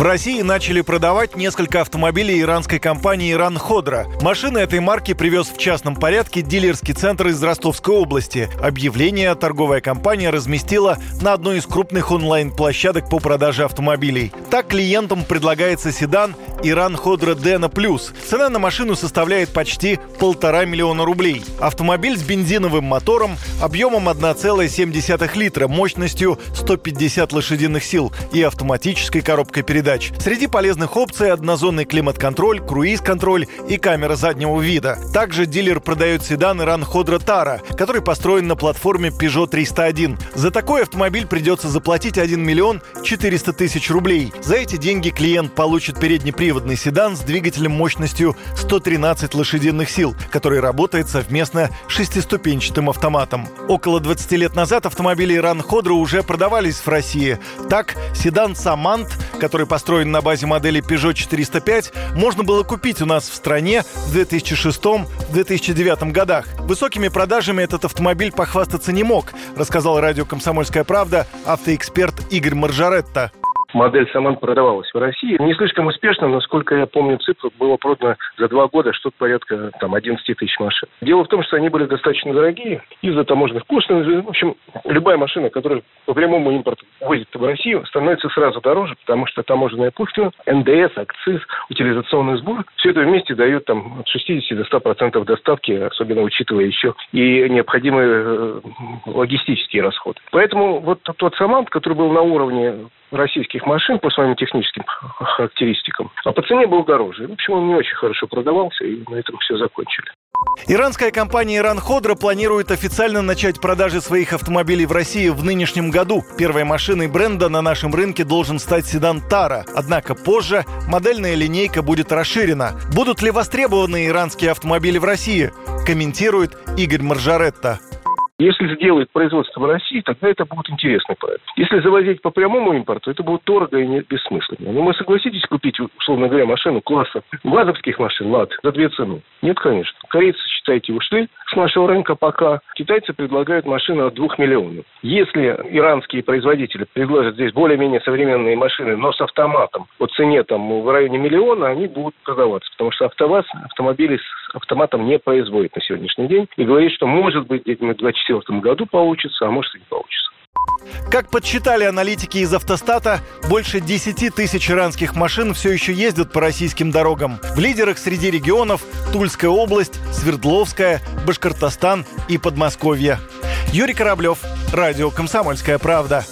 В России начали продавать несколько автомобилей иранской компании «Иран Ходра». Машины этой марки привез в частном порядке дилерский центр из Ростовской области. Объявление торговая компания разместила на одной из крупных онлайн-площадок по продаже автомобилей. Так клиентам предлагается седан Иран Ходра Дена Плюс. Цена на машину составляет почти полтора миллиона рублей. Автомобиль с бензиновым мотором объемом 1,7 литра, мощностью 150 лошадиных сил и автоматической коробкой передач. Среди полезных опций однозонный климат-контроль, круиз-контроль и камера заднего вида. Также дилер продает седан Иран Ходра Тара, который построен на платформе Peugeot 301. За такой автомобиль придется заплатить 1 миллион 400 тысяч рублей. За эти деньги клиент получит передний привод полноприводный седан с двигателем мощностью 113 лошадиных сил, который работает совместно с шестиступенчатым автоматом. Около 20 лет назад автомобили Иран Ходра уже продавались в России. Так, седан «Самант», который построен на базе модели Peugeot 405, можно было купить у нас в стране в 2006-2009 годах. Высокими продажами этот автомобиль похвастаться не мог, рассказал радио «Комсомольская правда» автоэксперт Игорь Маржаретта модель Саман продавалась в России. Не слишком успешно, насколько я помню цифру, было продано за два года что-то порядка там, 11 тысяч машин. Дело в том, что они были достаточно дорогие из-за таможенных курсов. В общем, любая машина, которая по прямому импорту ввозит в Россию, становится сразу дороже, потому что таможенная пушка, НДС, акциз, утилизационный сбор, все это вместе дает там от 60 до 100 процентов доставки, особенно учитывая еще и необходимые э, логистические расходы. Поэтому вот тот Самант, который был на уровне российских машин по своим техническим характеристикам, а по цене был дороже. В общем, он не очень хорошо продавался, и на этом все закончили. Иранская компания «Иран Ходра» планирует официально начать продажи своих автомобилей в России в нынешнем году. Первой машиной бренда на нашем рынке должен стать седан «Тара». Однако позже модельная линейка будет расширена. Будут ли востребованы иранские автомобили в России? Комментирует Игорь Маржаретта. Если сделают производство в России, тогда это будет интересный проект. Если завозить по прямому импорту, это будет дорого и не бессмысленно. Но вы согласитесь купить, условно говоря, машину класса ЛАДовских машин, ЛАД, за две цены? Нет, конечно. Корейцы, считайте, ушли с нашего рынка пока. Китайцы предлагают машину от двух миллионов. Если иранские производители предложат здесь более-менее современные машины, но с автоматом по цене там в районе миллиона, они будут продаваться. Потому что АвтоВАЗ автомобили с автоматом не производит на сегодняшний день. И говорит, что может быть где-нибудь в 2024 году получится, а может и не получится. Как подсчитали аналитики из автостата, больше 10 тысяч иранских машин все еще ездят по российским дорогам. В лидерах среди регионов Тульская область, Свердловская, Башкортостан и Подмосковье. Юрий Кораблев, Радио «Комсомольская правда».